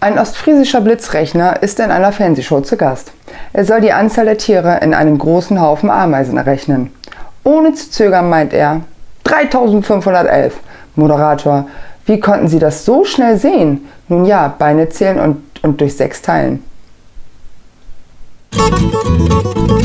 Ein ostfriesischer Blitzrechner ist in einer Fernsehshow zu Gast. Er soll die Anzahl der Tiere in einem großen Haufen Ameisen errechnen. Ohne zu zögern meint er 3511. Moderator, wie konnten Sie das so schnell sehen? Nun ja, Beine zählen und, und durch sechs teilen. Musik